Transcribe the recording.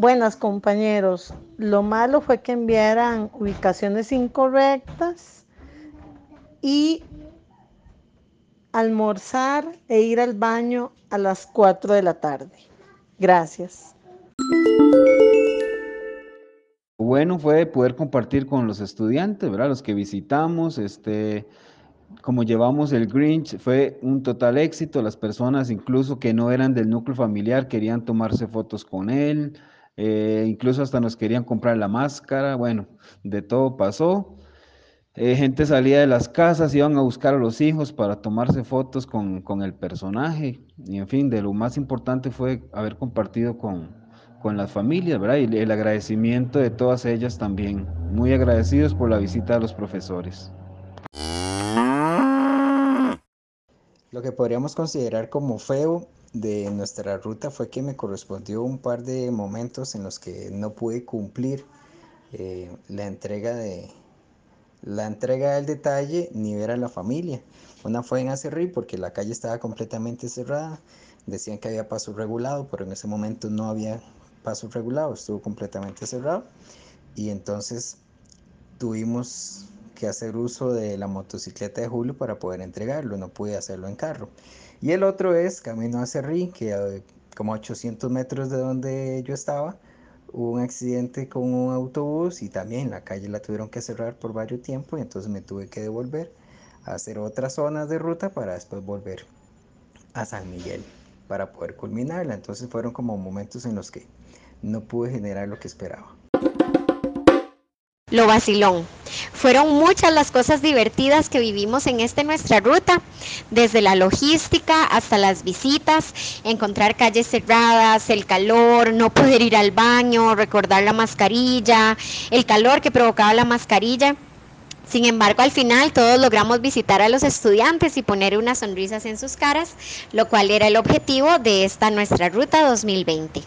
Buenas compañeros, lo malo fue que enviaran ubicaciones incorrectas y almorzar e ir al baño a las 4 de la tarde. Gracias. Bueno fue poder compartir con los estudiantes, ¿verdad? Los que visitamos, este, como llevamos el Grinch, fue un total éxito. Las personas, incluso que no eran del núcleo familiar, querían tomarse fotos con él, eh, incluso hasta nos querían comprar la máscara. Bueno, de todo pasó. Eh, gente salía de las casas, iban a buscar a los hijos para tomarse fotos con, con, el personaje. Y en fin, de lo más importante fue haber compartido con, con las familias, ¿verdad? Y el agradecimiento de todas ellas también. Muy agradecidos por la visita de los profesores. Lo que podríamos considerar como feo de nuestra ruta fue que me correspondió un par de momentos en los que no pude cumplir eh, la entrega de la entrega del detalle ni ver a la familia. Una fue en Acerrí porque la calle estaba completamente cerrada. Decían que había paso regulado, pero en ese momento no había paso regulado, estuvo completamente cerrado. Y entonces tuvimos hacer uso de la motocicleta de Julio para poder entregarlo, no pude hacerlo en carro. Y el otro es camino a Cerrí, que como 800 metros de donde yo estaba, hubo un accidente con un autobús y también la calle la tuvieron que cerrar por varios tiempos y entonces me tuve que devolver a hacer otras zonas de ruta para después volver a San Miguel para poder culminarla. Entonces fueron como momentos en los que no pude generar lo que esperaba. Lo vacilón. Fueron muchas las cosas divertidas que vivimos en esta nuestra ruta, desde la logística hasta las visitas, encontrar calles cerradas, el calor, no poder ir al baño, recordar la mascarilla, el calor que provocaba la mascarilla. Sin embargo, al final todos logramos visitar a los estudiantes y poner unas sonrisas en sus caras, lo cual era el objetivo de esta nuestra ruta 2020.